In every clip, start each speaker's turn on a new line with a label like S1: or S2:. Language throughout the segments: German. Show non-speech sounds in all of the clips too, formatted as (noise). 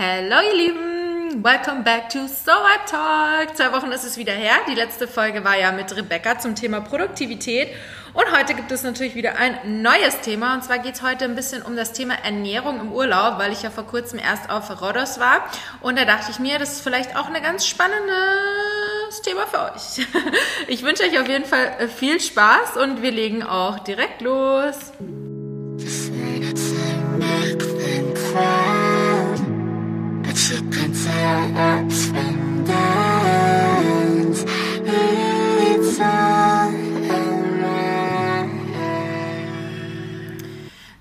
S1: Hello ihr Lieben, welcome back to So I Talk. Zwei Wochen ist es wieder her. Die letzte Folge war ja mit Rebecca zum Thema Produktivität. Und heute gibt es natürlich wieder ein neues Thema. Und zwar geht es heute ein bisschen um das Thema Ernährung im Urlaub, weil ich ja vor kurzem erst auf Rhodos war. Und da dachte ich mir, das ist vielleicht auch ein ganz spannendes Thema für euch. (laughs) Ich wünsche euch auf jeden Fall viel Spaß und wir legen auch direkt los.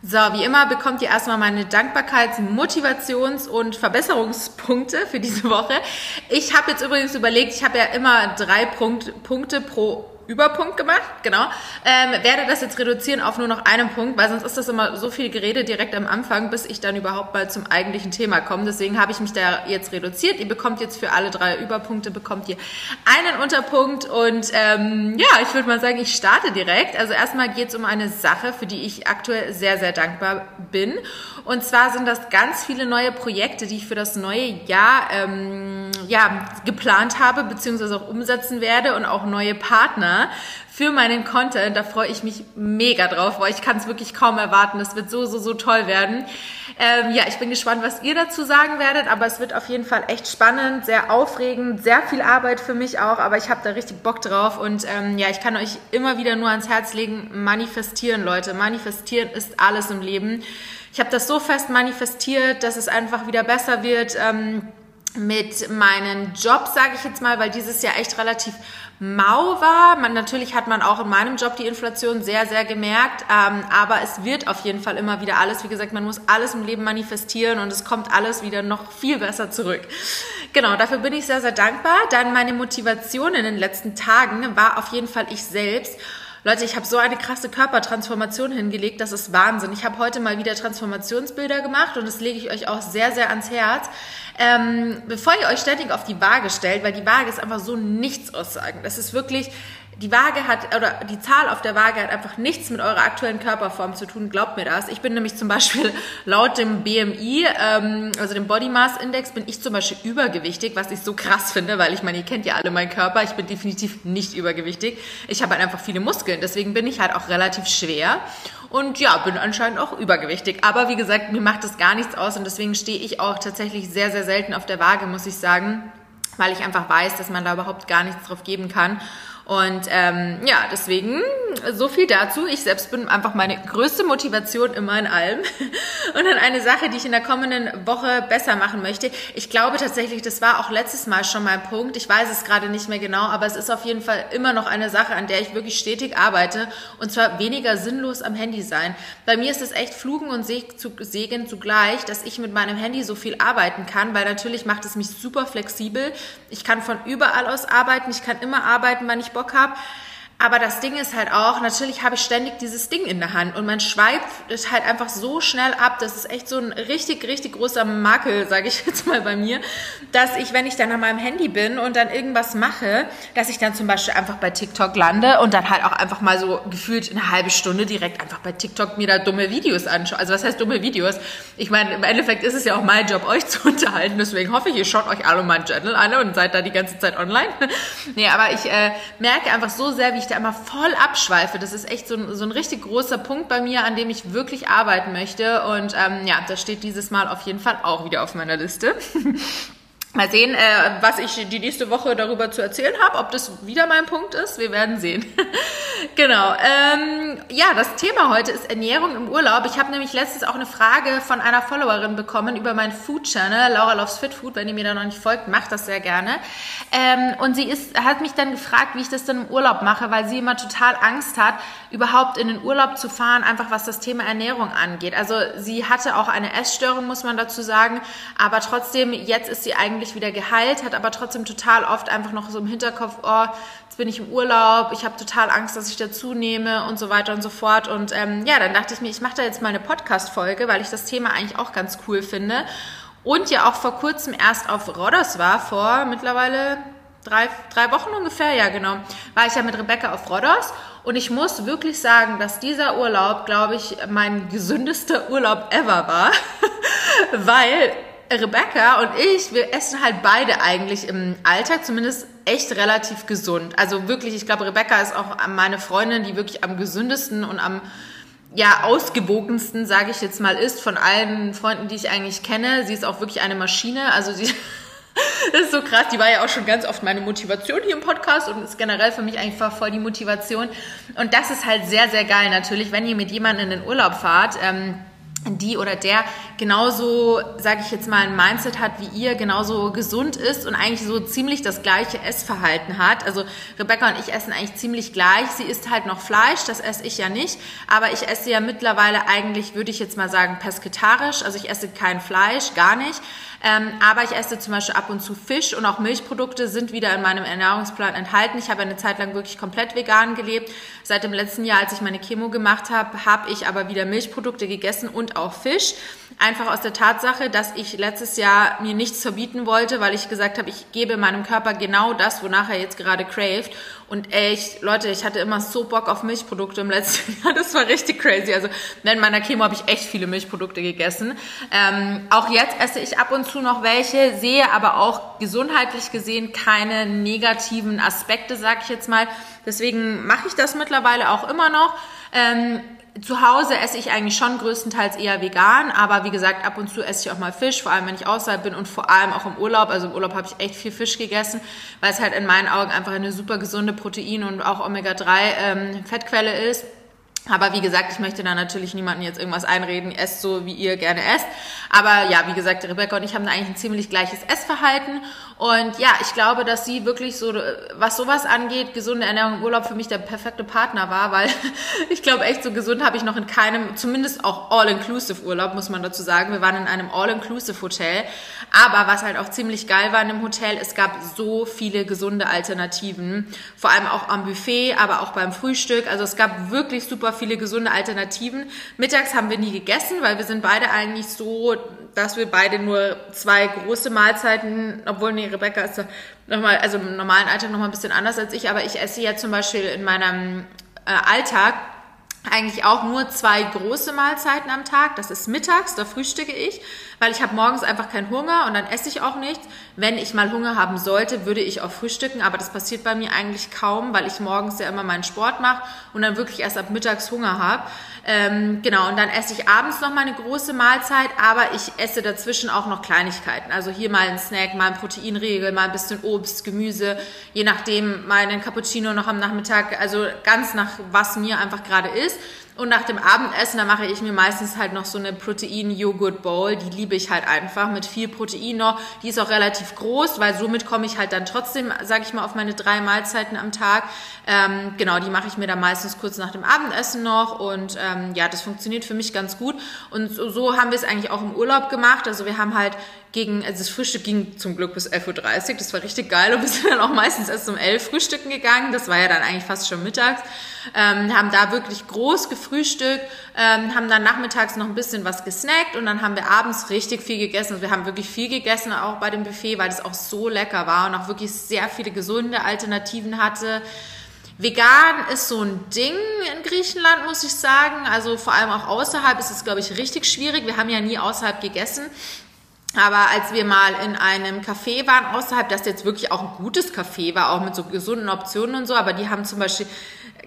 S1: So, wie immer bekommt ihr erstmal meine Dankbarkeits-, Motivations- und Verbesserungspunkte für diese Woche. Ich habe jetzt übrigens überlegt, ich habe ja immer drei Punkt, Punkte pro Überpunkt gemacht, genau. Ähm, werde das jetzt reduzieren auf nur noch einen Punkt, weil sonst ist das immer so viel Gerede direkt am Anfang, bis ich dann überhaupt mal zum eigentlichen Thema komme. Deswegen habe ich mich da jetzt reduziert. Ihr bekommt jetzt für alle drei Überpunkte bekommt ihr einen Unterpunkt und ähm, ja, ich würde mal sagen, ich starte direkt. Also erstmal geht es um eine Sache, für die ich aktuell sehr, sehr dankbar bin. Und zwar sind das ganz viele neue Projekte, die ich für das neue Jahr ähm, ja, geplant habe, beziehungsweise auch umsetzen werde und auch neue Partner für meinen Content. Da freue ich mich mega drauf, weil ich kann es wirklich kaum erwarten. Das wird so, so, so toll werden. Ähm, ja, ich bin gespannt, was ihr dazu sagen werdet, aber es wird auf jeden Fall echt spannend, sehr aufregend, sehr viel Arbeit für mich auch, aber ich habe da richtig Bock drauf und ähm, ja, ich kann euch immer wieder nur ans Herz legen, manifestieren, Leute. Manifestieren ist alles im Leben. Ich habe das so fest manifestiert, dass es einfach wieder besser wird. Ähm, mit meinen Jobs, sage ich jetzt mal, weil dieses Jahr echt relativ mau war. Man, natürlich hat man auch in meinem Job die Inflation sehr, sehr gemerkt, ähm, aber es wird auf jeden Fall immer wieder alles, wie gesagt, man muss alles im Leben manifestieren und es kommt alles wieder noch viel besser zurück. Genau, dafür bin ich sehr, sehr dankbar. Dann meine Motivation in den letzten Tagen war auf jeden Fall ich selbst. Leute, ich habe so eine krasse Körpertransformation hingelegt, das ist Wahnsinn. Ich habe heute mal wieder Transformationsbilder gemacht und das lege ich euch auch sehr, sehr ans Herz. Ähm, bevor ihr euch ständig auf die Waage stellt, weil die Waage ist einfach so nichts aussagen. Das ist wirklich, die Waage hat, oder die Zahl auf der Waage hat einfach nichts mit eurer aktuellen Körperform zu tun, glaubt mir das. Ich bin nämlich zum Beispiel (laughs) laut dem BMI, ähm, also dem Body Mass Index, bin ich zum Beispiel übergewichtig, was ich so krass finde, weil ich meine, ihr kennt ja alle meinen Körper, ich bin definitiv nicht übergewichtig. Ich habe halt einfach viele Muskeln, deswegen bin ich halt auch relativ schwer und ja, bin anscheinend auch übergewichtig. Aber wie gesagt, mir macht das gar nichts aus und deswegen stehe ich auch tatsächlich sehr, sehr selten auf der Waage, muss ich sagen, weil ich einfach weiß, dass man da überhaupt gar nichts drauf geben kann. Und ähm, ja, deswegen so viel dazu. Ich selbst bin einfach meine größte Motivation immer in allem. (laughs) Und dann eine Sache, die ich in der kommenden Woche besser machen möchte. Ich glaube tatsächlich, das war auch letztes Mal schon mein Punkt. Ich weiß es gerade nicht mehr genau, aber es ist auf jeden Fall immer noch eine Sache, an der ich wirklich stetig arbeite. Und zwar weniger sinnlos am Handy sein. Bei mir ist es echt Flugen und Segen zugleich, dass ich mit meinem Handy so viel arbeiten kann, weil natürlich macht es mich super flexibel. Ich kann von überall aus arbeiten. Ich kann immer arbeiten, wann ich Bock habe. Aber das Ding ist halt auch, natürlich habe ich ständig dieses Ding in der Hand und man schweift es halt einfach so schnell ab. Das ist echt so ein richtig, richtig großer Makel, sage ich (laughs) jetzt mal bei mir, dass ich, wenn ich dann an meinem Handy bin und dann irgendwas mache, dass ich dann zum Beispiel einfach bei TikTok lande und dann halt auch einfach mal so gefühlt eine halbe Stunde direkt einfach bei TikTok mir da dumme Videos anschaue. Also was heißt dumme Videos? Ich meine, im Endeffekt ist es ja auch mein Job, euch zu unterhalten. Deswegen hoffe ich, ihr schaut euch alle mein Journal an und seid da die ganze Zeit online. (laughs) nee, aber ich äh, merke einfach so sehr, wie ich ich da immer voll abschweife. Das ist echt so ein, so ein richtig großer Punkt bei mir, an dem ich wirklich arbeiten möchte. Und ähm, ja, das steht dieses Mal auf jeden Fall auch wieder auf meiner Liste. (laughs) Mal sehen, äh, was ich die nächste Woche darüber zu erzählen habe, ob das wieder mein Punkt ist. Wir werden sehen. (laughs) genau. Ähm, ja, das Thema heute ist Ernährung im Urlaub. Ich habe nämlich letztens auch eine Frage von einer Followerin bekommen über meinen Food Channel, Laura Loves Fit Food. Wenn ihr mir da noch nicht folgt, macht das sehr gerne. Ähm, und sie ist, hat mich dann gefragt, wie ich das dann im Urlaub mache, weil sie immer total Angst hat, überhaupt in den Urlaub zu fahren, einfach was das Thema Ernährung angeht. Also sie hatte auch eine Essstörung, muss man dazu sagen. Aber trotzdem, jetzt ist sie eigentlich endlich wieder geheilt, hat aber trotzdem total oft einfach noch so im Hinterkopf, oh, jetzt bin ich im Urlaub, ich habe total Angst, dass ich dazu nehme und so weiter und so fort. Und ähm, ja, dann dachte ich mir, ich mache da jetzt mal eine Podcast-Folge, weil ich das Thema eigentlich auch ganz cool finde. Und ja auch vor kurzem erst auf Rodos war, vor mittlerweile drei, drei Wochen ungefähr, ja genau, war ich ja mit Rebecca auf Rodos. Und ich muss wirklich sagen, dass dieser Urlaub, glaube ich, mein gesündester Urlaub ever war, (laughs) weil Rebecca und ich, wir essen halt beide eigentlich im Alltag zumindest echt relativ gesund. Also wirklich, ich glaube, Rebecca ist auch meine Freundin, die wirklich am gesündesten und am ja, ausgewogensten, sage ich jetzt mal, ist von allen Freunden, die ich eigentlich kenne. Sie ist auch wirklich eine Maschine. Also sie das (laughs) ist so krass. Die war ja auch schon ganz oft meine Motivation hier im Podcast und ist generell für mich einfach voll die Motivation. Und das ist halt sehr, sehr geil natürlich, wenn ihr mit jemandem in den Urlaub fahrt. Ähm, die oder der genauso, sage ich jetzt mal, ein Mindset hat wie ihr, genauso gesund ist und eigentlich so ziemlich das gleiche Essverhalten hat. Also Rebecca und ich essen eigentlich ziemlich gleich. Sie isst halt noch Fleisch, das esse ich ja nicht, aber ich esse ja mittlerweile eigentlich, würde ich jetzt mal sagen, pesketarisch. Also ich esse kein Fleisch, gar nicht. Ähm, aber ich esse zum Beispiel ab und zu Fisch und auch Milchprodukte sind wieder in meinem Ernährungsplan enthalten. Ich habe eine Zeit lang wirklich komplett vegan gelebt. Seit dem letzten Jahr, als ich meine Chemo gemacht habe, habe ich aber wieder Milchprodukte gegessen und auch Fisch. Einfach aus der Tatsache, dass ich letztes Jahr mir nichts verbieten wollte, weil ich gesagt habe, ich gebe meinem Körper genau das, wonach er jetzt gerade craved. Und echt, Leute, ich hatte immer so Bock auf Milchprodukte im letzten (laughs) Jahr. Das war richtig crazy. Also während meiner Chemo habe ich echt viele Milchprodukte gegessen. Ähm, auch jetzt esse ich ab und zu noch welche, sehe aber auch gesundheitlich gesehen keine negativen Aspekte, sag ich jetzt mal. Deswegen mache ich das mittlerweile auch immer noch. Ähm, zu Hause esse ich eigentlich schon größtenteils eher vegan, aber wie gesagt, ab und zu esse ich auch mal Fisch, vor allem wenn ich außerhalb bin und vor allem auch im Urlaub. Also im Urlaub habe ich echt viel Fisch gegessen, weil es halt in meinen Augen einfach eine super gesunde Protein- und auch Omega-3-Fettquelle ähm, ist. Aber wie gesagt, ich möchte da natürlich niemanden jetzt irgendwas einreden, esst so, wie ihr gerne esst. Aber ja, wie gesagt, Rebecca und ich haben da eigentlich ein ziemlich gleiches Essverhalten. Und ja, ich glaube, dass sie wirklich so, was sowas angeht, gesunde Ernährung im Urlaub für mich der perfekte Partner war, weil (laughs) ich glaube echt, so gesund habe ich noch in keinem, zumindest auch All-Inclusive Urlaub, muss man dazu sagen. Wir waren in einem All-Inclusive Hotel. Aber was halt auch ziemlich geil war in dem Hotel, es gab so viele gesunde Alternativen. Vor allem auch am Buffet, aber auch beim Frühstück. Also es gab wirklich super viele gesunde Alternativen. Mittags haben wir nie gegessen, weil wir sind beide eigentlich so, dass wir beide nur zwei große Mahlzeiten, obwohl nee, Rebecca ist nochmal, also im normalen Alltag nochmal ein bisschen anders als ich, aber ich esse ja zum Beispiel in meinem äh, Alltag eigentlich auch nur zwei große Mahlzeiten am Tag. Das ist mittags, da frühstücke ich, weil ich habe morgens einfach keinen Hunger und dann esse ich auch nichts. Wenn ich mal Hunger haben sollte, würde ich auch frühstücken, aber das passiert bei mir eigentlich kaum, weil ich morgens ja immer meinen Sport mache und dann wirklich erst ab mittags Hunger habe. Ähm, genau, und dann esse ich abends noch mal eine große Mahlzeit, aber ich esse dazwischen auch noch Kleinigkeiten. Also hier mal ein Snack, mal ein Proteinriegel, mal ein bisschen Obst, Gemüse, je nachdem mal einen Cappuccino noch am Nachmittag, also ganz nach was mir einfach gerade ist. Und nach dem Abendessen, da mache ich mir meistens halt noch so eine Protein-Joghurt-Bowl. Die liebe ich halt einfach mit viel Protein noch. Die ist auch relativ groß, weil somit komme ich halt dann trotzdem, sage ich mal, auf meine drei Mahlzeiten am Tag. Ähm, genau, die mache ich mir dann meistens kurz nach dem Abendessen noch. Und ähm, ja, das funktioniert für mich ganz gut. Und so, so haben wir es eigentlich auch im Urlaub gemacht. Also wir haben halt gegen, also das Frühstück ging zum Glück bis 11.30 Uhr. Das war richtig geil. Und (laughs) wir sind dann auch meistens erst um 11 Frühstücken gegangen. Das war ja dann eigentlich fast schon mittags. Ähm, haben da wirklich groß gefrühstückt, ähm, haben dann nachmittags noch ein bisschen was gesnackt und dann haben wir abends richtig viel gegessen. Also wir haben wirklich viel gegessen, auch bei dem Buffet, weil es auch so lecker war und auch wirklich sehr viele gesunde Alternativen hatte. Vegan ist so ein Ding in Griechenland, muss ich sagen. Also vor allem auch außerhalb ist es, glaube ich, richtig schwierig. Wir haben ja nie außerhalb gegessen. Aber als wir mal in einem Café waren außerhalb, das jetzt wirklich auch ein gutes Café war, auch mit so gesunden Optionen und so, aber die haben zum Beispiel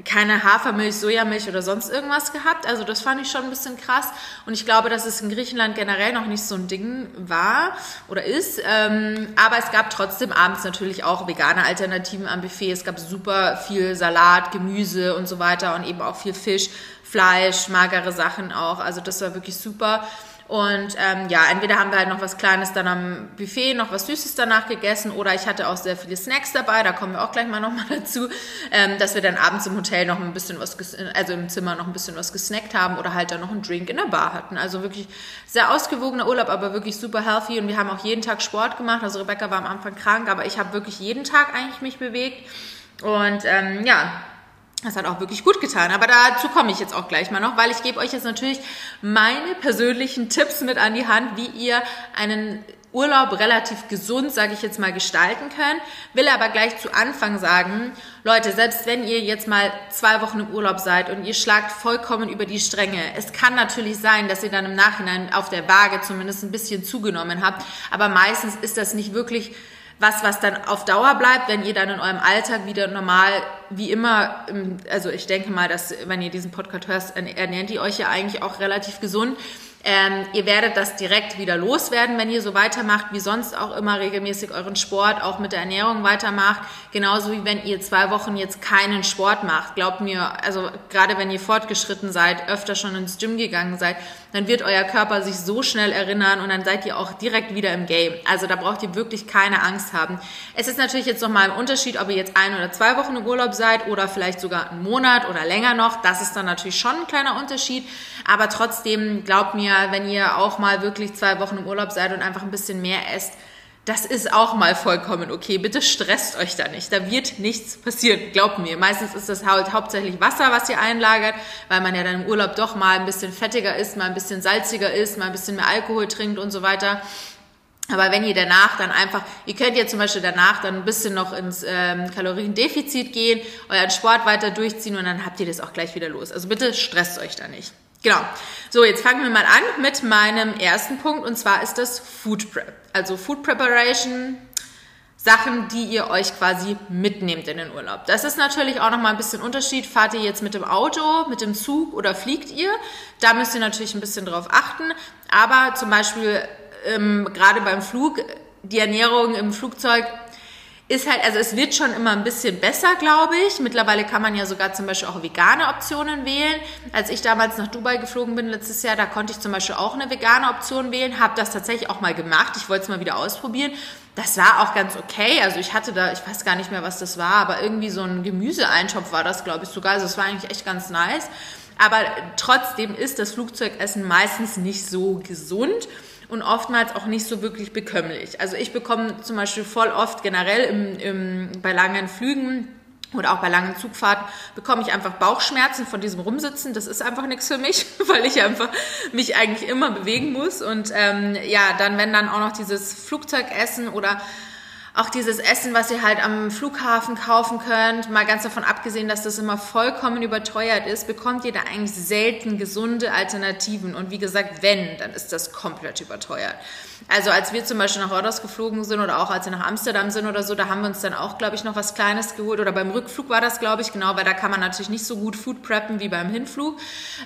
S1: keine Hafermilch, Sojamilch oder sonst irgendwas gehabt. Also das fand ich schon ein bisschen krass. Und ich glaube, dass es in Griechenland generell noch nicht so ein Ding war oder ist. Ähm, aber es gab trotzdem abends natürlich auch vegane Alternativen am Buffet. Es gab super viel Salat, Gemüse und so weiter und eben auch viel Fisch, Fleisch, magere Sachen auch. Also das war wirklich super. Und ähm, ja, entweder haben wir halt noch was Kleines dann am Buffet, noch was Süßes danach gegessen oder ich hatte auch sehr viele Snacks dabei, da kommen wir auch gleich mal nochmal (laughs) dazu, ähm, dass wir dann abends im Hotel noch ein bisschen was, also im Zimmer noch ein bisschen was gesnackt haben oder halt dann noch einen Drink in der Bar hatten. Also wirklich sehr ausgewogener Urlaub, aber wirklich super healthy und wir haben auch jeden Tag Sport gemacht. Also Rebecca war am Anfang krank, aber ich habe wirklich jeden Tag eigentlich mich bewegt. Und ähm, ja, das hat auch wirklich gut getan. Aber dazu komme ich jetzt auch gleich mal noch, weil ich gebe euch jetzt natürlich meine persönlichen Tipps mit an die Hand, wie ihr einen Urlaub relativ gesund, sage ich jetzt mal, gestalten können. Will aber gleich zu Anfang sagen, Leute, selbst wenn ihr jetzt mal zwei Wochen im Urlaub seid und ihr schlagt vollkommen über die Stränge, es kann natürlich sein, dass ihr dann im Nachhinein auf der Waage zumindest ein bisschen zugenommen habt, aber meistens ist das nicht wirklich was, was dann auf Dauer bleibt, wenn ihr dann in eurem Alltag wieder normal, wie immer, also ich denke mal, dass wenn ihr diesen Podcast hört, ernährt ihr euch ja eigentlich auch relativ gesund. Ähm, ihr werdet das direkt wieder loswerden, wenn ihr so weitermacht, wie sonst auch immer regelmäßig euren Sport auch mit der Ernährung weitermacht. Genauso wie wenn ihr zwei Wochen jetzt keinen Sport macht. Glaubt mir, also gerade wenn ihr fortgeschritten seid, öfter schon ins Gym gegangen seid, dann wird euer Körper sich so schnell erinnern und dann seid ihr auch direkt wieder im Game. Also da braucht ihr wirklich keine Angst haben. Es ist natürlich jetzt nochmal ein Unterschied, ob ihr jetzt ein oder zwei Wochen im Urlaub seid oder vielleicht sogar einen Monat oder länger noch. Das ist dann natürlich schon ein kleiner Unterschied. Aber trotzdem, glaubt mir, wenn ihr auch mal wirklich zwei Wochen im Urlaub seid und einfach ein bisschen mehr esst, das ist auch mal vollkommen okay. Bitte stresst euch da nicht. Da wird nichts passieren. Glaubt mir. Meistens ist das halt hauptsächlich Wasser, was ihr einlagert, weil man ja dann im Urlaub doch mal ein bisschen fettiger ist, mal ein bisschen salziger ist, mal ein bisschen mehr Alkohol trinkt und so weiter. Aber wenn ihr danach dann einfach, ihr könnt ja zum Beispiel danach dann ein bisschen noch ins ähm, Kaloriendefizit gehen, euren Sport weiter durchziehen und dann habt ihr das auch gleich wieder los. Also bitte stresst euch da nicht. Genau. So, jetzt fangen wir mal an mit meinem ersten Punkt und zwar ist das Food Prep. Also Food Preparation, Sachen, die ihr euch quasi mitnehmt in den Urlaub. Das ist natürlich auch nochmal ein bisschen Unterschied. Fahrt ihr jetzt mit dem Auto, mit dem Zug oder fliegt ihr? Da müsst ihr natürlich ein bisschen drauf achten. Aber zum Beispiel ähm, gerade beim Flug, die Ernährung im Flugzeug ist halt, also es wird schon immer ein bisschen besser, glaube ich. Mittlerweile kann man ja sogar zum Beispiel auch vegane Optionen wählen. Als ich damals nach Dubai geflogen bin letztes Jahr, da konnte ich zum Beispiel auch eine vegane Option wählen, habe das tatsächlich auch mal gemacht. Ich wollte es mal wieder ausprobieren. Das war auch ganz okay. Also ich hatte da, ich weiß gar nicht mehr, was das war, aber irgendwie so ein Gemüseeintopf war das, glaube ich, sogar. Also es war eigentlich echt ganz nice. Aber trotzdem ist das Flugzeugessen meistens nicht so gesund und oftmals auch nicht so wirklich bekömmlich. Also ich bekomme zum Beispiel voll oft generell im, im, bei langen Flügen oder auch bei langen Zugfahrten bekomme ich einfach Bauchschmerzen von diesem Rumsitzen. Das ist einfach nichts für mich, (laughs) weil ich einfach mich eigentlich immer bewegen muss. Und ähm, ja, dann wenn dann auch noch dieses Flugzeugessen oder auch dieses Essen, was ihr halt am Flughafen kaufen könnt, mal ganz davon abgesehen, dass das immer vollkommen überteuert ist, bekommt ihr da eigentlich selten gesunde Alternativen. Und wie gesagt, wenn, dann ist das komplett überteuert. Also als wir zum Beispiel nach Rodos geflogen sind oder auch als wir nach Amsterdam sind oder so, da haben wir uns dann auch, glaube ich, noch was Kleines geholt. Oder beim Rückflug war das, glaube ich, genau, weil da kann man natürlich nicht so gut Food preppen wie beim Hinflug.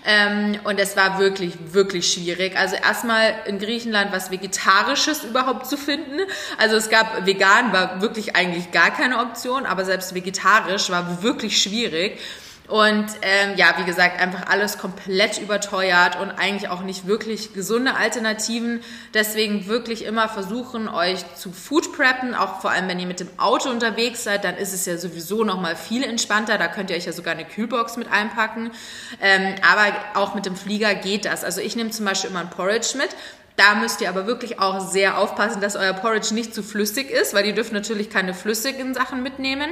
S1: Ähm, und es war wirklich, wirklich schwierig. Also erstmal in Griechenland was Vegetarisches überhaupt zu finden. Also es gab vegan, war wirklich eigentlich gar keine Option, aber selbst vegetarisch war wirklich schwierig. Und ähm, ja, wie gesagt, einfach alles komplett überteuert und eigentlich auch nicht wirklich gesunde Alternativen. Deswegen wirklich immer versuchen, euch zu Food preppen. Auch vor allem, wenn ihr mit dem Auto unterwegs seid, dann ist es ja sowieso noch mal viel entspannter. Da könnt ihr euch ja sogar eine Kühlbox mit einpacken. Ähm, aber auch mit dem Flieger geht das. Also ich nehme zum Beispiel immer ein Porridge mit. Da müsst ihr aber wirklich auch sehr aufpassen, dass euer Porridge nicht zu flüssig ist, weil ihr dürft natürlich keine flüssigen Sachen mitnehmen.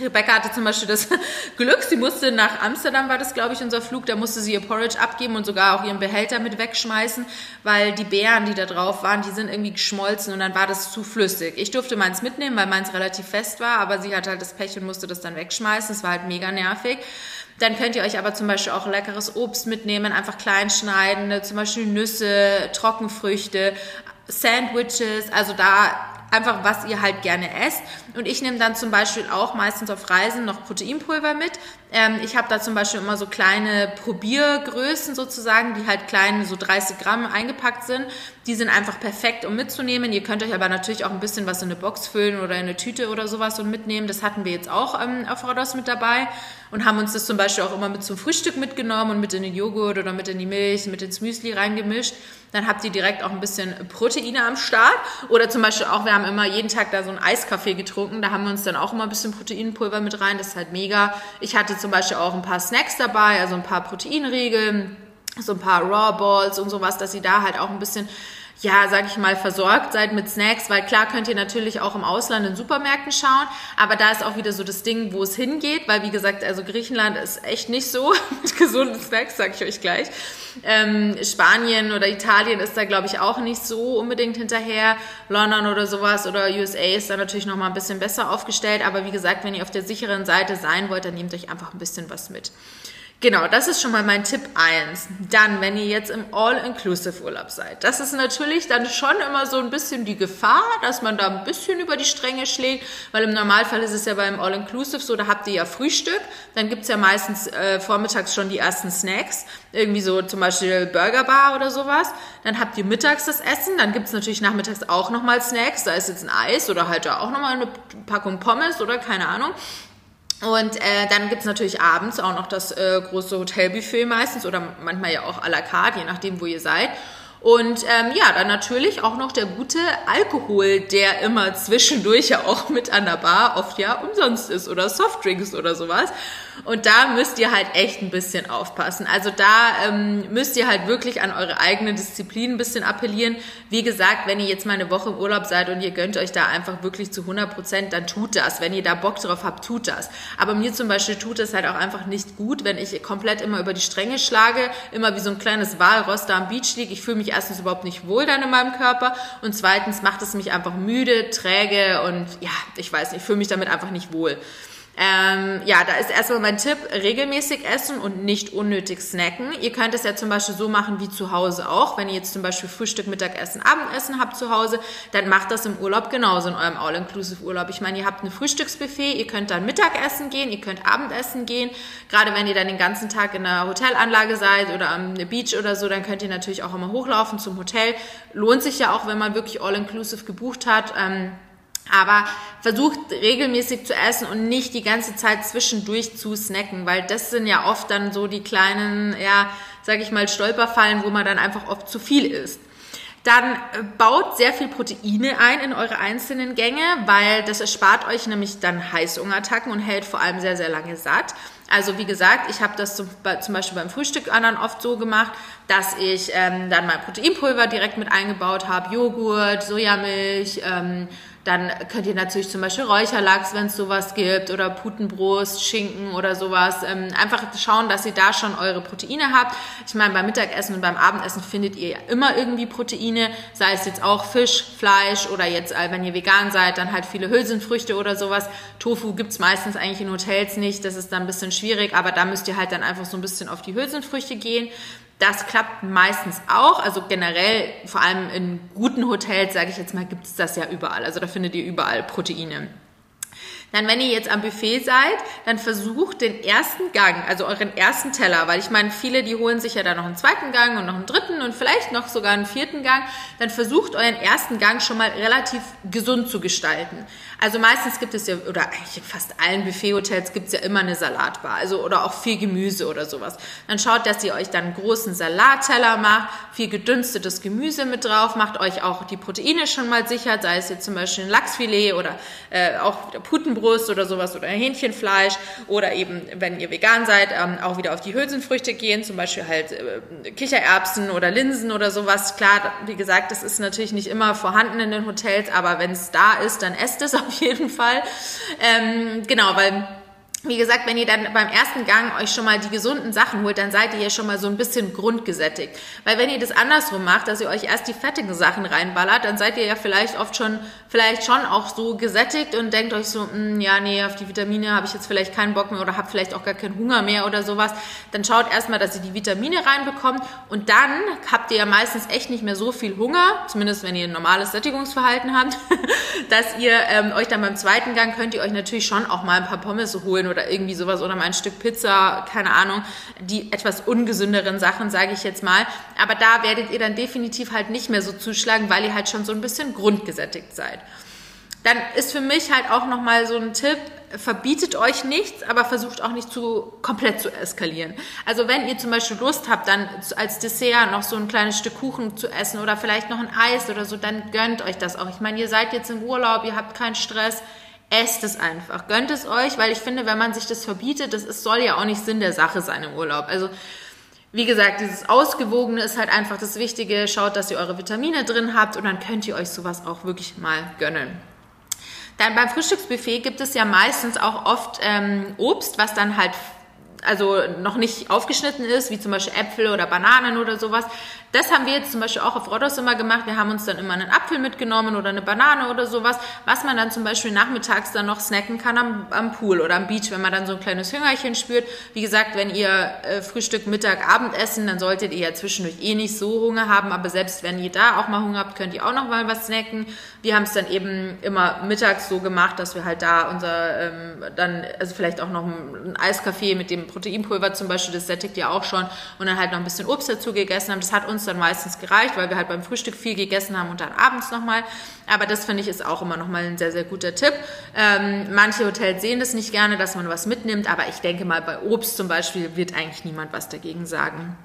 S1: Rebecca hatte zum Beispiel das (laughs) Glück, sie musste nach Amsterdam, war das glaube ich unser Flug, da musste sie ihr Porridge abgeben und sogar auch ihren Behälter mit wegschmeißen, weil die Beeren, die da drauf waren, die sind irgendwie geschmolzen und dann war das zu flüssig. Ich durfte meins mitnehmen, weil meins relativ fest war, aber sie hatte halt das Pech und musste das dann wegschmeißen. Es war halt mega nervig. Dann könnt ihr euch aber zum Beispiel auch leckeres Obst mitnehmen, einfach klein schneiden, zum Beispiel Nüsse, Trockenfrüchte, Sandwiches, also da einfach was ihr halt gerne esst. Und ich nehme dann zum Beispiel auch meistens auf Reisen noch Proteinpulver mit. Ähm, ich habe da zum Beispiel immer so kleine Probiergrößen sozusagen, die halt klein, so 30 Gramm eingepackt sind. Die sind einfach perfekt, um mitzunehmen. Ihr könnt euch aber natürlich auch ein bisschen was in eine Box füllen oder in eine Tüte oder sowas und mitnehmen. Das hatten wir jetzt auch ähm, auf Rodos mit dabei und haben uns das zum Beispiel auch immer mit zum Frühstück mitgenommen und mit in den Joghurt oder mit in die Milch, mit ins Müsli reingemischt. Dann habt ihr direkt auch ein bisschen Proteine am Start. Oder zum Beispiel auch, wir haben immer jeden Tag da so einen Eiskaffee getrunken. Da haben wir uns dann auch immer ein bisschen Proteinpulver mit rein. Das ist halt mega. Ich hatte zum Beispiel auch ein paar Snacks dabei, also ein paar Proteinriegel, so ein paar Raw Balls und sowas, dass ihr da halt auch ein bisschen ja, sag ich mal, versorgt seid mit Snacks, weil klar könnt ihr natürlich auch im Ausland in Supermärkten schauen, aber da ist auch wieder so das Ding, wo es hingeht, weil wie gesagt, also Griechenland ist echt nicht so (laughs) mit gesunden Snacks, sag ich euch gleich. Ähm, Spanien oder Italien ist da, glaube ich, auch nicht so unbedingt hinterher. London oder sowas oder USA ist da natürlich noch mal ein bisschen besser aufgestellt, aber wie gesagt, wenn ihr auf der sicheren Seite sein wollt, dann nehmt euch einfach ein bisschen was mit. Genau, das ist schon mal mein Tipp eins. Dann, wenn ihr jetzt im All-Inclusive-Urlaub seid, das ist natürlich dann schon immer so ein bisschen die Gefahr, dass man da ein bisschen über die Stränge schlägt, weil im Normalfall ist es ja beim All-Inclusive so, da habt ihr ja Frühstück, dann gibt's ja meistens äh, vormittags schon die ersten Snacks, irgendwie so zum Beispiel Burgerbar oder sowas. Dann habt ihr mittags das Essen, dann gibt's natürlich nachmittags auch nochmal Snacks, da ist jetzt ein Eis oder halt auch nochmal eine Packung Pommes oder keine Ahnung. Und äh, dann gibt's natürlich abends auch noch das äh, große Hotelbuffet meistens oder manchmal ja auch à la carte, je nachdem, wo ihr seid. Und ähm, ja, dann natürlich auch noch der gute Alkohol, der immer zwischendurch ja auch mit an der Bar oft ja umsonst ist oder Softdrinks oder sowas. Und da müsst ihr halt echt ein bisschen aufpassen. Also da ähm, müsst ihr halt wirklich an eure eigene Disziplin ein bisschen appellieren. Wie gesagt, wenn ihr jetzt mal eine Woche im Urlaub seid und ihr gönnt euch da einfach wirklich zu 100 Prozent, dann tut das. Wenn ihr da Bock drauf habt, tut das. Aber mir zum Beispiel tut es halt auch einfach nicht gut, wenn ich komplett immer über die Stränge schlage, immer wie so ein kleines Walross da am Beach liege. Ich fühle mich erstens überhaupt nicht wohl dann in meinem Körper und zweitens macht es mich einfach müde, träge und ja, ich weiß nicht, ich fühle mich damit einfach nicht wohl. Ähm, ja, da ist erstmal mein Tipp, regelmäßig essen und nicht unnötig snacken. Ihr könnt es ja zum Beispiel so machen wie zu Hause auch. Wenn ihr jetzt zum Beispiel Frühstück, Mittagessen, Abendessen habt zu Hause, dann macht das im Urlaub genauso in eurem All-Inclusive-Urlaub. Ich meine, ihr habt ein Frühstücksbuffet, ihr könnt dann Mittagessen gehen, ihr könnt Abendessen gehen. Gerade wenn ihr dann den ganzen Tag in einer Hotelanlage seid oder am Beach oder so, dann könnt ihr natürlich auch immer hochlaufen zum Hotel. Lohnt sich ja auch, wenn man wirklich All-Inclusive gebucht hat. Ähm, aber versucht regelmäßig zu essen und nicht die ganze Zeit zwischendurch zu snacken, weil das sind ja oft dann so die kleinen, ja, sag ich mal, Stolperfallen, wo man dann einfach oft zu viel isst. Dann äh, baut sehr viel Proteine ein in eure einzelnen Gänge, weil das erspart euch nämlich dann Heißhungerattacken und hält vor allem sehr, sehr lange satt. Also wie gesagt, ich habe das zum, Beispiel beim Frühstück anderen oft so gemacht, dass ich ähm, dann mein Proteinpulver direkt mit eingebaut habe, Joghurt, Sojamilch, ähm, dann könnt ihr natürlich zum Beispiel Räucherlachs, wenn es sowas gibt, oder Putenbrust, Schinken oder sowas. Ähm, einfach schauen, dass ihr da schon eure Proteine habt. Ich meine, beim Mittagessen und beim Abendessen findet ihr ja immer irgendwie Proteine, sei es jetzt auch Fisch, Fleisch oder jetzt, äh, wenn ihr vegan seid, dann halt viele Hülsenfrüchte oder sowas. Tofu gibt's meistens eigentlich in Hotels nicht, das ist dann ein bisschen schwierig, aber da müsst ihr halt dann einfach so ein bisschen auf die Hülsenfrüchte gehen. Das klappt meistens auch. Also generell, vor allem in guten Hotels, sage ich jetzt mal, gibt es das ja überall. Also da findet ihr überall Proteine. Dann, wenn ihr jetzt am Buffet seid, dann versucht den ersten Gang, also euren ersten Teller, weil ich meine, viele, die holen sich ja da noch einen zweiten Gang und noch einen dritten und vielleicht noch sogar einen vierten Gang, dann versucht euren ersten Gang schon mal relativ gesund zu gestalten. Also meistens gibt es ja, oder eigentlich fast allen Buffet-Hotels gibt es ja immer eine Salatbar, also oder auch viel Gemüse oder sowas. Dann schaut, dass ihr euch dann einen großen Salatteller macht, viel gedünstetes Gemüse mit drauf, macht euch auch die Proteine schon mal sicher, sei es jetzt zum Beispiel ein Lachsfilet oder äh, auch Putenbrust oder sowas oder Hähnchenfleisch oder eben, wenn ihr vegan seid, ähm, auch wieder auf die Hülsenfrüchte gehen, zum Beispiel halt äh, Kichererbsen oder Linsen oder sowas. Klar, wie gesagt, das ist natürlich nicht immer vorhanden in den Hotels, aber wenn es da ist, dann esst es auf jeden Fall. Ähm, genau, weil wie gesagt, wenn ihr dann beim ersten Gang euch schon mal die gesunden Sachen holt, dann seid ihr ja schon mal so ein bisschen grundgesättigt. Weil wenn ihr das andersrum macht, dass ihr euch erst die fettigen Sachen reinballert, dann seid ihr ja vielleicht oft schon, vielleicht schon auch so gesättigt und denkt euch so, mh, hm, ja, nee, auf die Vitamine habe ich jetzt vielleicht keinen Bock mehr oder habt vielleicht auch gar keinen Hunger mehr oder sowas. Dann schaut erstmal, dass ihr die Vitamine reinbekommt und dann habt ihr ja meistens echt nicht mehr so viel Hunger, zumindest wenn ihr ein normales Sättigungsverhalten habt, (laughs) dass ihr ähm, euch dann beim zweiten Gang könnt ihr euch natürlich schon auch mal ein paar Pommes holen oder irgendwie sowas oder mal ein Stück Pizza, keine Ahnung, die etwas ungesünderen Sachen, sage ich jetzt mal. Aber da werdet ihr dann definitiv halt nicht mehr so zuschlagen, weil ihr halt schon so ein bisschen grundgesättigt seid. Dann ist für mich halt auch nochmal so ein Tipp, verbietet euch nichts, aber versucht auch nicht zu komplett zu eskalieren. Also wenn ihr zum Beispiel Lust habt, dann als Dessert noch so ein kleines Stück Kuchen zu essen oder vielleicht noch ein Eis oder so, dann gönnt euch das auch. Ich meine, ihr seid jetzt im Urlaub, ihr habt keinen Stress, esst es einfach, gönnt es euch, weil ich finde, wenn man sich das verbietet, das ist, soll ja auch nicht Sinn der Sache sein im Urlaub. Also wie gesagt, dieses Ausgewogene ist halt einfach das Wichtige. Schaut, dass ihr eure Vitamine drin habt und dann könnt ihr euch sowas auch wirklich mal gönnen. Dann beim Frühstücksbuffet gibt es ja meistens auch oft ähm, Obst, was dann halt also noch nicht aufgeschnitten ist, wie zum Beispiel Äpfel oder Bananen oder sowas. Das haben wir jetzt zum Beispiel auch auf Rodos immer gemacht. Wir haben uns dann immer einen Apfel mitgenommen oder eine Banane oder sowas, was man dann zum Beispiel nachmittags dann noch snacken kann am, am Pool oder am Beach, wenn man dann so ein kleines Hüngerchen spürt. Wie gesagt, wenn ihr äh, Frühstück, Mittag, Abend essen, dann solltet ihr ja zwischendurch eh nicht so Hunger haben, aber selbst wenn ihr da auch mal Hunger habt, könnt ihr auch noch mal was snacken. Wir haben es dann eben immer mittags so gemacht, dass wir halt da unser ähm, dann, also vielleicht auch noch ein, ein Eiskaffee mit dem Proteinpulver zum Beispiel, das sättigt ja auch schon und dann halt noch ein bisschen Obst dazu gegessen haben. Das hat uns dann meistens gereicht, weil wir halt beim Frühstück viel gegessen haben und dann abends nochmal. Aber das finde ich ist auch immer nochmal ein sehr, sehr guter Tipp. Ähm, manche Hotels sehen das nicht gerne, dass man was mitnimmt, aber ich denke mal, bei Obst zum Beispiel wird eigentlich niemand was dagegen sagen.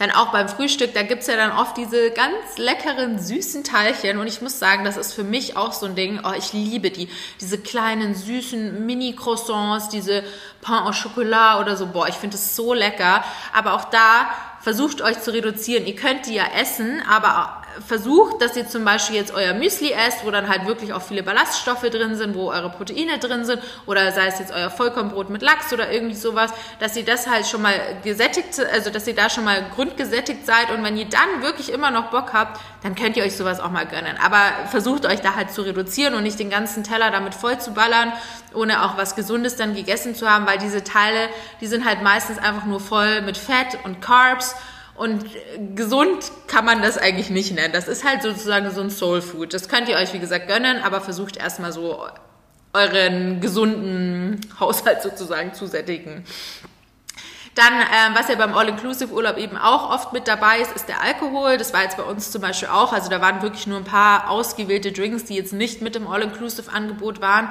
S1: Dann auch beim Frühstück, da gibt es ja dann oft diese ganz leckeren, süßen Teilchen. Und ich muss sagen, das ist für mich auch so ein Ding. Oh, ich liebe die. Diese kleinen, süßen Mini-Croissants, diese Pain au Chocolat oder so. Boah, ich finde es so lecker. Aber auch da versucht euch zu reduzieren. Ihr könnt die ja essen, aber versucht, dass ihr zum Beispiel jetzt euer Müsli esst, wo dann halt wirklich auch viele Ballaststoffe drin sind, wo eure Proteine drin sind, oder sei es jetzt euer Vollkornbrot mit Lachs oder irgendwie sowas, dass ihr das halt schon mal gesättigt, also dass ihr da schon mal grundgesättigt seid und wenn ihr dann wirklich immer noch Bock habt, dann könnt ihr euch sowas auch mal gönnen. Aber versucht euch da halt zu reduzieren und nicht den ganzen Teller damit voll zu ballern, ohne auch was Gesundes dann gegessen zu haben, weil diese Teile, die sind halt meistens einfach nur voll mit Fett und Carbs und gesund kann man das eigentlich nicht nennen. Das ist halt sozusagen so ein Soul Food. Das könnt ihr euch, wie gesagt, gönnen, aber versucht erstmal so euren gesunden Haushalt sozusagen zu sättigen. Dann, ähm, was ja beim All-Inclusive-Urlaub eben auch oft mit dabei ist, ist der Alkohol. Das war jetzt bei uns zum Beispiel auch. Also da waren wirklich nur ein paar ausgewählte Drinks, die jetzt nicht mit dem All-Inclusive-Angebot waren.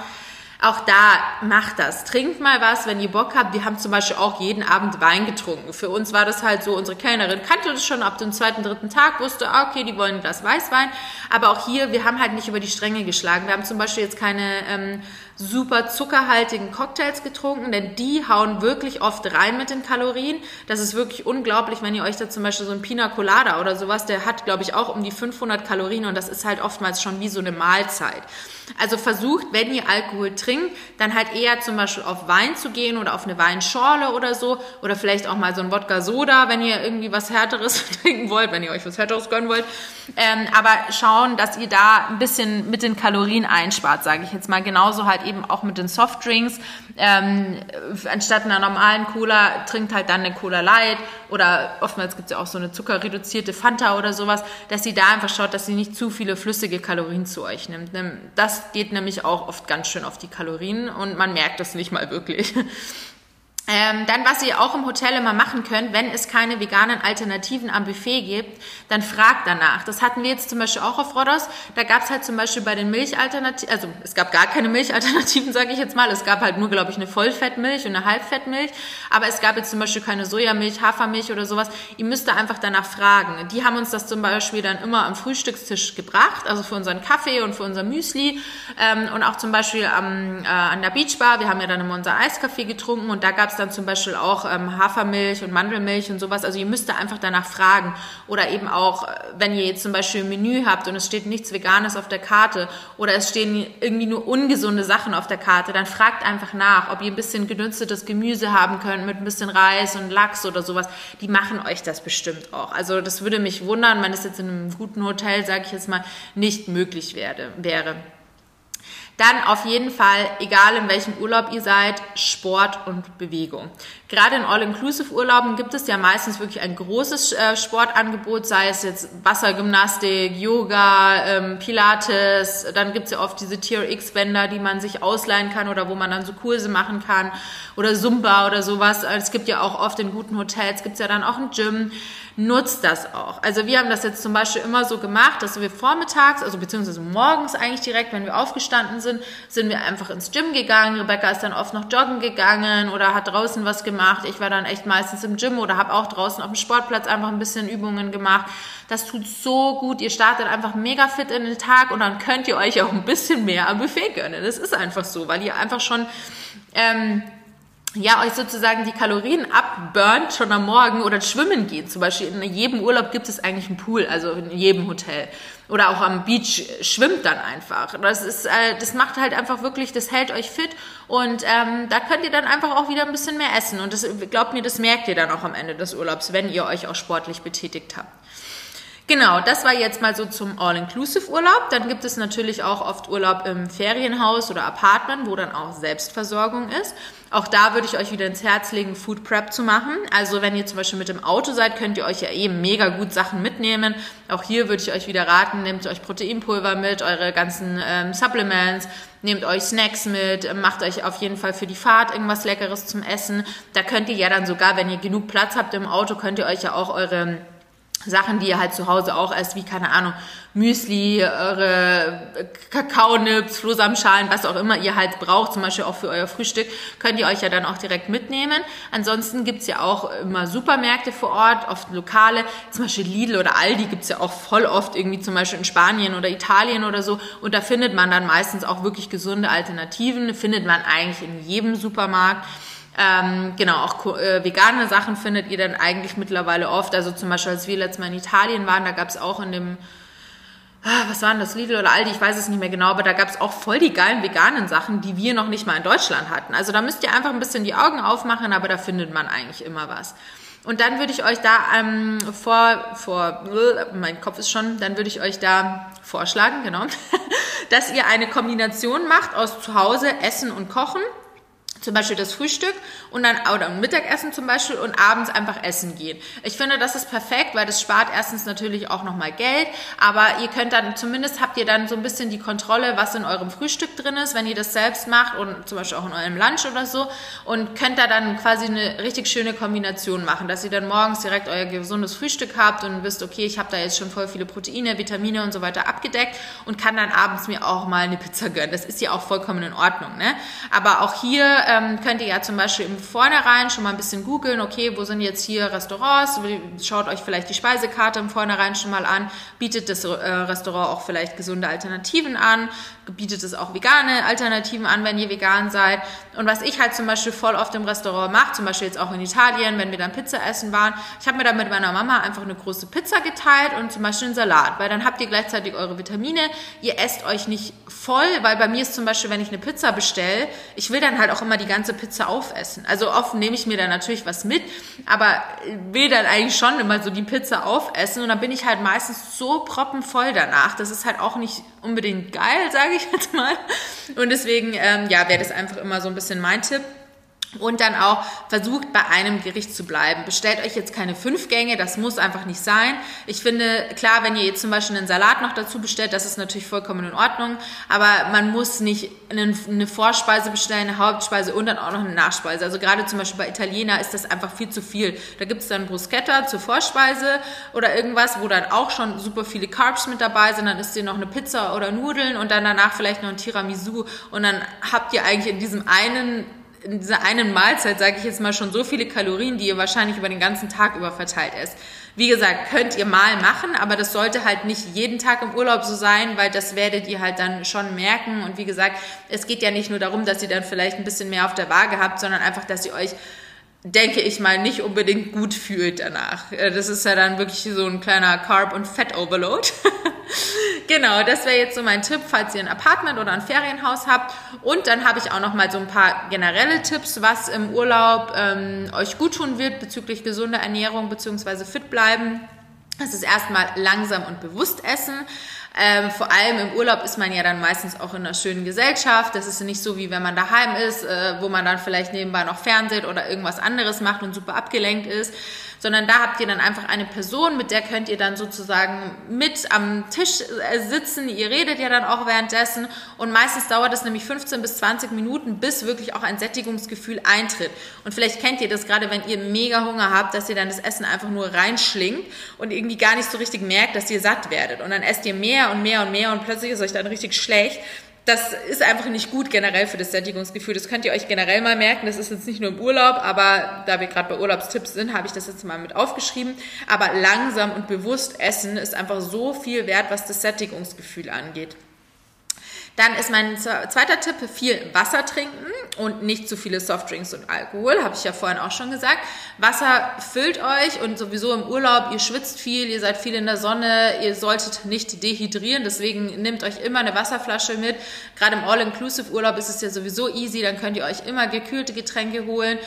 S1: Auch da macht das. Trinkt mal was, wenn ihr Bock habt. Wir haben zum Beispiel auch jeden Abend Wein getrunken. Für uns war das halt so, unsere Kellnerin kannte das schon ab dem zweiten, dritten Tag, wusste, ah, okay, die wollen ein Glas Weißwein. Aber auch hier, wir haben halt nicht über die Stränge geschlagen. Wir haben zum Beispiel jetzt keine ähm, super zuckerhaltigen Cocktails getrunken, denn die hauen wirklich oft rein mit den Kalorien. Das ist wirklich unglaublich, wenn ihr euch da zum Beispiel so ein Pina Colada oder sowas, der hat, glaube ich, auch um die 500 Kalorien und das ist halt oftmals schon wie so eine Mahlzeit. Also versucht, wenn ihr Alkohol trinkt, dann halt eher zum Beispiel auf Wein zu gehen oder auf eine Weinschorle oder so oder vielleicht auch mal so ein Wodka-Soda, wenn ihr irgendwie was Härteres (laughs) trinken wollt, wenn ihr euch was Härteres gönnen wollt. Ähm, aber schauen, dass ihr da ein bisschen mit den Kalorien einspart, sage ich jetzt mal. Genauso halt eben auch mit den Softdrinks. Ähm, anstatt einer normalen Cola trinkt halt dann eine Cola Light oder oftmals gibt es ja auch so eine zuckerreduzierte Fanta oder sowas, dass sie da einfach schaut, dass sie nicht zu viele flüssige Kalorien zu euch nimmt. Das geht nämlich auch oft ganz schön auf die Kalorien und man merkt das nicht mal wirklich. Ähm, dann, was ihr auch im Hotel immer machen könnt, wenn es keine veganen Alternativen am Buffet gibt, dann fragt danach. Das hatten wir jetzt zum Beispiel auch auf Rodos. Da gab es halt zum Beispiel bei den Milchalternativen, also es gab gar keine Milchalternativen, (laughs) sage ich jetzt mal. Es gab halt nur, glaube ich, eine Vollfettmilch und eine Halbfettmilch. Aber es gab jetzt zum Beispiel keine Sojamilch, Hafermilch oder sowas. Ihr müsst da einfach danach fragen. Die haben uns das zum Beispiel dann immer am Frühstückstisch gebracht, also für unseren Kaffee und für unser Müsli. Ähm, und auch zum Beispiel am, äh, an der Beachbar. Wir haben ja dann immer unser Eiskaffee getrunken und da gab es dann zum Beispiel auch ähm, Hafermilch und Mandelmilch und sowas. Also ihr müsst da einfach danach fragen. Oder eben auch, wenn ihr jetzt zum Beispiel ein Menü habt und es steht nichts Veganes auf der Karte oder es stehen irgendwie nur ungesunde Sachen auf der Karte, dann fragt einfach nach, ob ihr ein bisschen gedünstetes Gemüse haben könnt mit ein bisschen Reis und Lachs oder sowas. Die machen euch das bestimmt auch. Also das würde mich wundern, wenn es jetzt in einem guten Hotel, sage ich jetzt mal, nicht möglich werde, wäre. Dann auf jeden Fall, egal in welchem Urlaub ihr seid, Sport und Bewegung. Gerade in All-Inclusive-Urlauben gibt es ja meistens wirklich ein großes äh, Sportangebot, sei es jetzt Wassergymnastik, Yoga, ähm, Pilates, dann gibt es ja oft diese TRX-Bänder, die man sich ausleihen kann oder wo man dann so Kurse machen kann oder Zumba oder sowas. Es gibt ja auch oft in guten Hotels, gibt es ja dann auch ein Gym nutzt das auch. Also wir haben das jetzt zum Beispiel immer so gemacht, dass wir vormittags, also beziehungsweise morgens eigentlich direkt, wenn wir aufgestanden sind, sind wir einfach ins Gym gegangen. Rebecca ist dann oft noch joggen gegangen oder hat draußen was gemacht. Ich war dann echt meistens im Gym oder habe auch draußen auf dem Sportplatz einfach ein bisschen Übungen gemacht. Das tut so gut. Ihr startet einfach mega fit in den Tag und dann könnt ihr euch auch ein bisschen mehr am Buffet gönnen. Das ist einfach so, weil ihr einfach schon ähm, ja, euch sozusagen die Kalorien abburnt schon am Morgen oder schwimmen geht. Zum Beispiel in jedem Urlaub gibt es eigentlich einen Pool, also in jedem Hotel. Oder auch am Beach schwimmt dann einfach. Das ist, äh, das macht halt einfach wirklich, das hält euch fit und ähm, da könnt ihr dann einfach auch wieder ein bisschen mehr essen. Und das, glaubt mir, das merkt ihr dann auch am Ende des Urlaubs, wenn ihr euch auch sportlich betätigt habt. Genau, das war jetzt mal so zum All-Inclusive-Urlaub. Dann gibt es natürlich auch oft Urlaub im Ferienhaus oder Apartment, wo dann auch Selbstversorgung ist. Auch da würde ich euch wieder ins Herz legen, Food Prep zu machen. Also wenn ihr zum Beispiel mit dem Auto seid, könnt ihr euch ja eben mega gut Sachen mitnehmen. Auch hier würde ich euch wieder raten, nehmt euch Proteinpulver mit, eure ganzen ähm, Supplements, nehmt euch Snacks mit, macht euch auf jeden Fall für die Fahrt irgendwas Leckeres zum Essen. Da könnt ihr ja dann sogar, wenn ihr genug Platz habt im Auto, könnt ihr euch ja auch eure Sachen, die ihr halt zu Hause auch esst, wie, keine Ahnung, Müsli, eure Kakaonips, Flohsamenschalen, was auch immer ihr halt braucht, zum Beispiel auch für euer Frühstück, könnt ihr euch ja dann auch direkt mitnehmen. Ansonsten gibt's ja auch immer Supermärkte vor Ort, oft lokale, zum Beispiel Lidl oder Aldi gibt's ja auch voll oft irgendwie zum Beispiel in Spanien oder Italien oder so. Und da findet man dann meistens auch wirklich gesunde Alternativen, findet man eigentlich in jedem Supermarkt. Ähm, genau, auch äh, vegane Sachen findet ihr dann eigentlich mittlerweile oft. Also zum Beispiel, als wir letztes Mal in Italien waren, da gab es auch in dem, ah, was waren das, Lidl oder Aldi, ich weiß es nicht mehr genau, aber da gab es auch voll die geilen veganen Sachen, die wir noch nicht mal in Deutschland hatten. Also da müsst ihr einfach ein bisschen die Augen aufmachen, aber da findet man eigentlich immer was. Und dann würde ich euch da ähm, vor, vor, mein Kopf ist schon, dann würde ich euch da vorschlagen, genau, (laughs) dass ihr eine Kombination macht aus zu Hause Essen und Kochen zum Beispiel das Frühstück und dann oder Mittagessen zum Beispiel und abends einfach essen gehen. Ich finde, das ist perfekt, weil das spart erstens natürlich auch nochmal Geld, aber ihr könnt dann, zumindest habt ihr dann so ein bisschen die Kontrolle, was in eurem Frühstück drin ist, wenn ihr das selbst macht und zum Beispiel auch in eurem Lunch oder so und könnt da dann quasi eine richtig schöne Kombination machen, dass ihr dann morgens direkt euer gesundes Frühstück habt und wisst, okay, ich habe da jetzt schon voll viele Proteine, Vitamine und so weiter abgedeckt und kann dann abends mir auch mal eine Pizza gönnen. Das ist ja auch vollkommen in Ordnung, ne? Aber auch hier ähm, könnt ihr ja zum Beispiel im Vornherein schon mal ein bisschen googeln, okay, wo sind jetzt hier Restaurants? Schaut euch vielleicht die Speisekarte im Vornherein schon mal an, bietet das äh, Restaurant auch vielleicht gesunde Alternativen an, bietet es auch vegane Alternativen an, wenn ihr vegan seid. Und was ich halt zum Beispiel voll oft im Restaurant mache, zum Beispiel jetzt auch in Italien, wenn wir dann Pizza essen waren, ich habe mir dann mit meiner Mama einfach eine große Pizza geteilt und zum Beispiel einen Salat, weil dann habt ihr gleichzeitig eure Vitamine, ihr esst euch nicht voll, weil bei mir ist zum Beispiel, wenn ich eine Pizza bestelle, ich will dann halt auch immer die ganze Pizza aufessen. Also oft nehme ich mir dann natürlich was mit, aber will dann eigentlich schon immer so die Pizza aufessen und dann bin ich halt meistens so proppenvoll danach. Das ist halt auch nicht unbedingt geil, sage ich jetzt mal. Und deswegen, ähm, ja, wäre das einfach immer so ein bisschen mein Tipp. Und dann auch versucht bei einem Gericht zu bleiben. Bestellt euch jetzt keine fünf Gänge, das muss einfach nicht sein. Ich finde, klar, wenn ihr jetzt zum Beispiel einen Salat noch dazu bestellt, das ist natürlich vollkommen in Ordnung. Aber man muss nicht eine Vorspeise bestellen, eine Hauptspeise und dann auch noch eine Nachspeise. Also gerade zum Beispiel bei Italiener ist das einfach viel zu viel. Da gibt es dann Bruschetta zur Vorspeise oder irgendwas, wo dann auch schon super viele Carbs mit dabei sind. Dann isst ihr noch eine Pizza oder Nudeln und dann danach vielleicht noch ein Tiramisu. Und dann habt ihr eigentlich in diesem einen in dieser einen Mahlzeit, sage ich jetzt mal, schon so viele Kalorien, die ihr wahrscheinlich über den ganzen Tag über verteilt esst. Wie gesagt, könnt ihr mal machen, aber das sollte halt nicht jeden Tag im Urlaub so sein, weil das werdet ihr halt dann schon merken. Und wie gesagt, es geht ja nicht nur darum, dass ihr dann vielleicht ein bisschen mehr auf der Waage habt, sondern einfach, dass ihr euch denke ich mal, nicht unbedingt gut fühlt danach. Äh, das ist ja dann wirklich so ein kleiner Carb- und Fett-Overload. (laughs) genau, das wäre jetzt so mein Tipp, falls ihr ein Apartment oder ein Ferienhaus habt. Und dann habe ich auch noch mal so ein paar generelle Tipps, was im Urlaub ähm, euch gut tun wird bezüglich gesunder Ernährung bzw. fit bleiben. Das ist erstmal langsam und bewusst essen. Ähm, vor allem im Urlaub ist man ja dann meistens auch in einer schönen Gesellschaft. Das ist nicht so, wie wenn man daheim ist, äh, wo man dann vielleicht nebenbei noch fernseht oder irgendwas anderes macht und super abgelenkt ist sondern da habt ihr dann einfach eine Person, mit der könnt ihr dann sozusagen mit am Tisch äh, sitzen. Ihr redet ja dann auch währenddessen und meistens dauert es nämlich 15 bis 20 Minuten, bis wirklich auch ein Sättigungsgefühl eintritt. Und vielleicht kennt ihr das gerade, wenn ihr mega Hunger habt, dass ihr dann das Essen einfach nur reinschlingt und irgendwie gar nicht so richtig merkt, dass ihr satt werdet. Und dann esst ihr mehr und mehr und mehr und plötzlich ist euch dann richtig schlecht das ist einfach nicht gut generell für das Sättigungsgefühl. Das könnt ihr euch generell mal merken. Das ist jetzt nicht nur im Urlaub, aber da wir gerade bei Urlaubstipps sind, habe ich das jetzt mal mit aufgeschrieben. Aber langsam und bewusst essen ist einfach so viel wert, was das Sättigungsgefühl angeht. Dann ist mein zweiter Tipp, viel Wasser trinken und nicht zu viele Softdrinks und Alkohol, habe ich ja vorhin auch schon gesagt. Wasser füllt euch und sowieso im Urlaub, ihr schwitzt viel, ihr seid viel in der Sonne, ihr solltet nicht dehydrieren, deswegen nehmt euch immer eine Wasserflasche mit. Gerade im All-Inclusive-Urlaub ist es ja sowieso easy, dann könnt ihr euch immer gekühlte Getränke holen.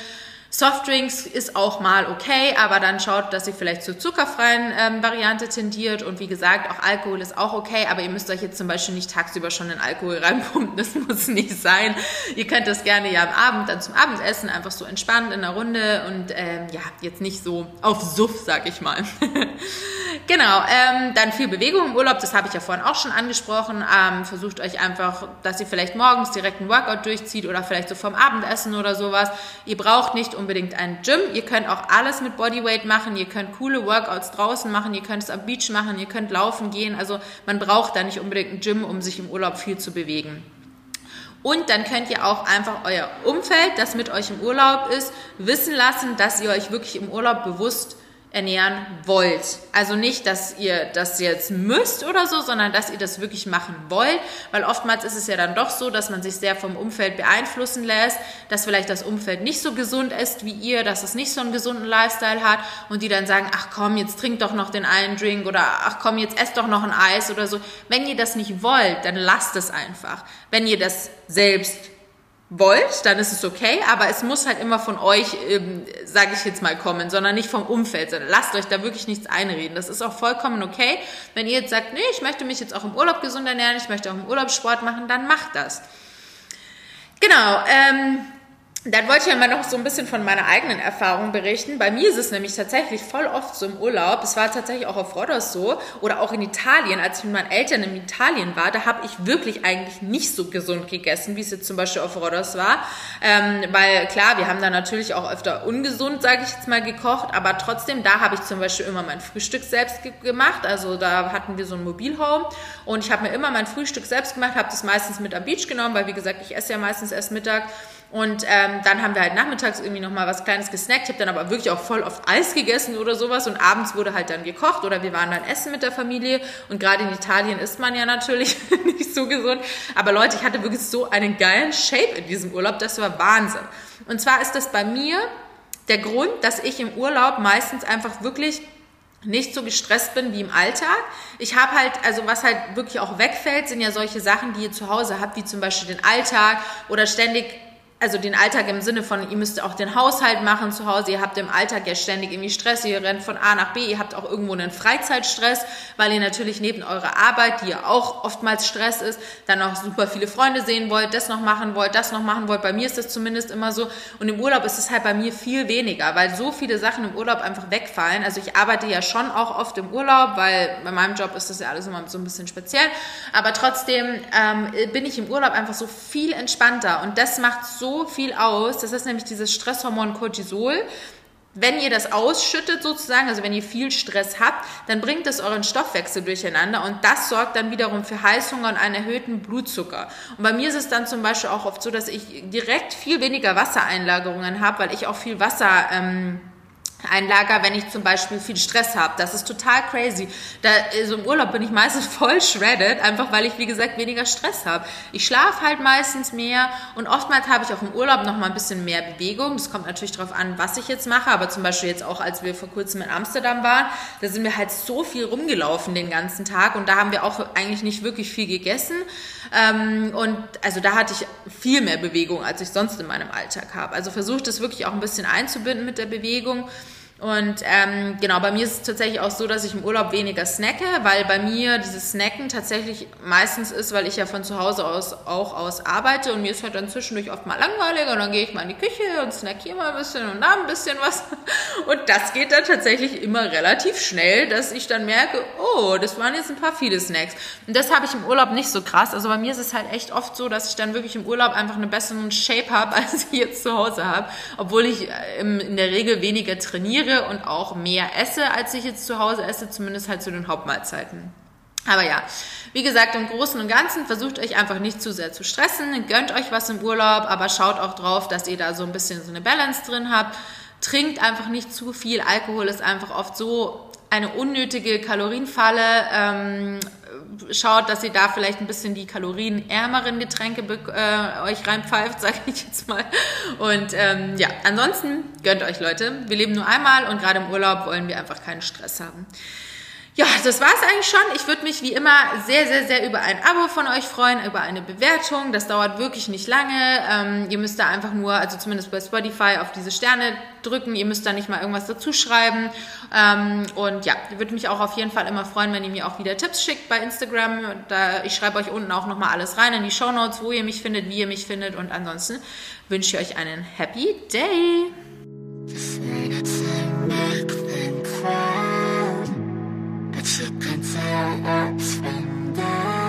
S1: Softdrinks ist auch mal okay, aber dann schaut, dass ihr vielleicht zur zuckerfreien ähm, Variante tendiert. Und wie gesagt, auch Alkohol ist auch okay, aber ihr müsst euch jetzt zum Beispiel nicht tagsüber schon den Alkohol (laughs) reinpumpen. Das muss nicht sein. Ihr könnt das gerne ja am Abend dann zum Abendessen einfach so entspannt in der Runde und ähm, ja, jetzt nicht so auf Suff, sag ich mal. (laughs) genau, ähm, dann viel Bewegung im Urlaub, das habe ich ja vorhin auch schon angesprochen. Ähm, versucht euch einfach, dass ihr vielleicht morgens direkt einen Workout durchzieht oder vielleicht so vom Abendessen oder sowas. Ihr braucht nicht unbedingt ein Gym. Ihr könnt auch alles mit Bodyweight machen. Ihr könnt coole Workouts draußen machen. Ihr könnt es am Beach machen. Ihr könnt laufen gehen. Also man braucht da nicht unbedingt ein Gym, um sich im Urlaub viel zu bewegen. Und dann könnt ihr auch einfach euer Umfeld, das mit euch im Urlaub ist, wissen lassen, dass ihr euch wirklich im Urlaub bewusst ernähren wollt. Also nicht, dass ihr das jetzt müsst oder so, sondern dass ihr das wirklich machen wollt, weil oftmals ist es ja dann doch so, dass man sich sehr vom Umfeld beeinflussen lässt, dass vielleicht das Umfeld nicht so gesund ist wie ihr, dass es nicht so einen gesunden Lifestyle hat und die dann sagen, ach komm, jetzt trink doch noch den einen Drink oder ach komm, jetzt esst doch noch ein Eis oder so. Wenn ihr das nicht wollt, dann lasst es einfach. Wenn ihr das selbst wollt, dann ist es okay, aber es muss halt immer von euch, ähm, sage ich jetzt mal, kommen, sondern nicht vom Umfeld. Sondern lasst euch da wirklich nichts einreden. Das ist auch vollkommen okay. Wenn ihr jetzt sagt, nee, ich möchte mich jetzt auch im Urlaub gesund ernähren, ich möchte auch im Urlaub Sport machen, dann macht das. Genau. Ähm, dann wollte ich ja mal noch so ein bisschen von meiner eigenen Erfahrung berichten. Bei mir ist es nämlich tatsächlich voll oft so im Urlaub. Es war tatsächlich auch auf Rhodos so oder auch in Italien, als ich mit meinen Eltern in Italien war, da habe ich wirklich eigentlich nicht so gesund gegessen, wie es jetzt zum Beispiel auf Rhodos war. Ähm, weil klar, wir haben da natürlich auch öfter ungesund, sage ich jetzt mal, gekocht, aber trotzdem, da habe ich zum Beispiel immer mein Frühstück selbst ge gemacht. Also da hatten wir so ein Mobilhome und ich habe mir immer mein Frühstück selbst gemacht, habe das meistens mit am Beach genommen, weil wie gesagt, ich esse ja meistens erst Mittag und ähm, dann haben wir halt nachmittags irgendwie nochmal was Kleines gesnackt. Ich habe dann aber wirklich auch voll oft Eis gegessen oder sowas. Und abends wurde halt dann gekocht oder wir waren dann essen mit der Familie. Und gerade in Italien isst man ja natürlich (laughs) nicht so gesund. Aber Leute, ich hatte wirklich so einen geilen Shape in diesem Urlaub. Das war Wahnsinn. Und zwar ist das bei mir der Grund, dass ich im Urlaub meistens einfach wirklich nicht so gestresst bin wie im Alltag. Ich habe halt, also was halt wirklich auch wegfällt, sind ja solche Sachen, die ihr zu Hause habt, wie zum Beispiel den Alltag oder ständig also den Alltag im Sinne von, ihr müsst auch den Haushalt machen zu Hause, ihr habt im Alltag ja ständig irgendwie Stress, ihr rennt von A nach B, ihr habt auch irgendwo einen Freizeitstress, weil ihr natürlich neben eurer Arbeit, die ja auch oftmals Stress ist, dann auch super viele Freunde sehen wollt, das noch machen wollt, das noch machen wollt. Bei mir ist das zumindest immer so. Und im Urlaub ist es halt bei mir viel weniger, weil so viele Sachen im Urlaub einfach wegfallen. Also ich arbeite ja schon auch oft im Urlaub, weil bei meinem Job ist das ja alles immer so ein bisschen speziell. Aber trotzdem ähm, bin ich im Urlaub einfach so viel entspannter und das macht so viel aus. Das ist nämlich dieses Stresshormon Cortisol. Wenn ihr das ausschüttet sozusagen, also wenn ihr viel Stress habt, dann bringt es euren Stoffwechsel durcheinander und das sorgt dann wiederum für Heißhunger und einen erhöhten Blutzucker. Und bei mir ist es dann zum Beispiel auch oft so, dass ich direkt viel weniger Wassereinlagerungen habe, weil ich auch viel Wasser ähm, ein Lager, wenn ich zum Beispiel viel Stress habe. Das ist total crazy. Da, also im Urlaub bin ich meistens (laughs) voll shredded, einfach weil ich, wie gesagt, weniger Stress habe. Ich schlafe halt meistens mehr und oftmals habe ich auch im Urlaub noch mal ein bisschen mehr Bewegung. Das kommt natürlich darauf an, was ich jetzt mache, aber zum Beispiel jetzt auch, als wir vor kurzem in Amsterdam waren, da sind wir halt so viel rumgelaufen den ganzen Tag und da haben wir auch eigentlich nicht wirklich viel gegessen. Ähm, und also da hatte ich viel mehr Bewegung, als ich sonst in meinem Alltag habe. Also versucht es wirklich auch ein bisschen einzubinden mit der Bewegung. Und ähm, genau, bei mir ist es tatsächlich auch so, dass ich im Urlaub weniger snacke, weil bei mir dieses Snacken tatsächlich meistens ist, weil ich ja von zu Hause aus auch aus arbeite und mir ist halt dann zwischendurch oft mal langweilig und dann gehe ich mal in die Küche und snack hier mal ein bisschen und da ein bisschen was. (laughs) Und das geht dann tatsächlich immer relativ schnell, dass ich dann merke, oh, das waren jetzt ein paar viele Snacks. Und das habe ich im Urlaub nicht so krass. Also bei mir ist es halt echt oft so, dass ich dann wirklich im Urlaub einfach einen besseren Shape habe, (laughs) als ich jetzt zu Hause habe, obwohl ich äh, in der Regel weniger trainiere trinke und auch mehr esse, als ich jetzt zu Hause esse, zumindest halt zu den Hauptmahlzeiten. Aber ja, wie gesagt, im Großen und Ganzen versucht euch einfach nicht zu sehr zu stressen, gönnt euch was im Urlaub, aber schaut auch drauf, dass ihr da so ein bisschen so eine Balance drin habt. Trinkt einfach nicht zu viel. Alkohol ist einfach oft so eine unnötige Kalorienfalle. Ähm, schaut, dass ihr da vielleicht ein bisschen die kalorienärmeren Getränke äh, euch reinpfeift, (laughs) sage ich jetzt mal. Und ähm, ja, ansonsten gönnt euch Leute. Wir leben nur einmal und gerade im Urlaub wollen wir einfach keinen Stress haben. Ja, das war's eigentlich schon. Ich würde mich wie immer sehr, sehr, sehr über ein Abo von euch freuen, über eine Bewertung. Das dauert wirklich nicht lange. Ähm, ihr müsst da einfach nur, also zumindest bei Spotify, auf diese Sterne drücken. Ihr müsst da nicht mal irgendwas dazu schreiben. Ähm, und ja, ich würde mich auch auf jeden Fall immer freuen, wenn ihr mir auch wieder Tipps schickt bei Instagram. Da, ich schreibe euch unten auch nochmal alles rein in die Show Notes, wo ihr mich findet, wie ihr mich findet. Und ansonsten wünsche ich euch einen Happy Day. You can tell it's been there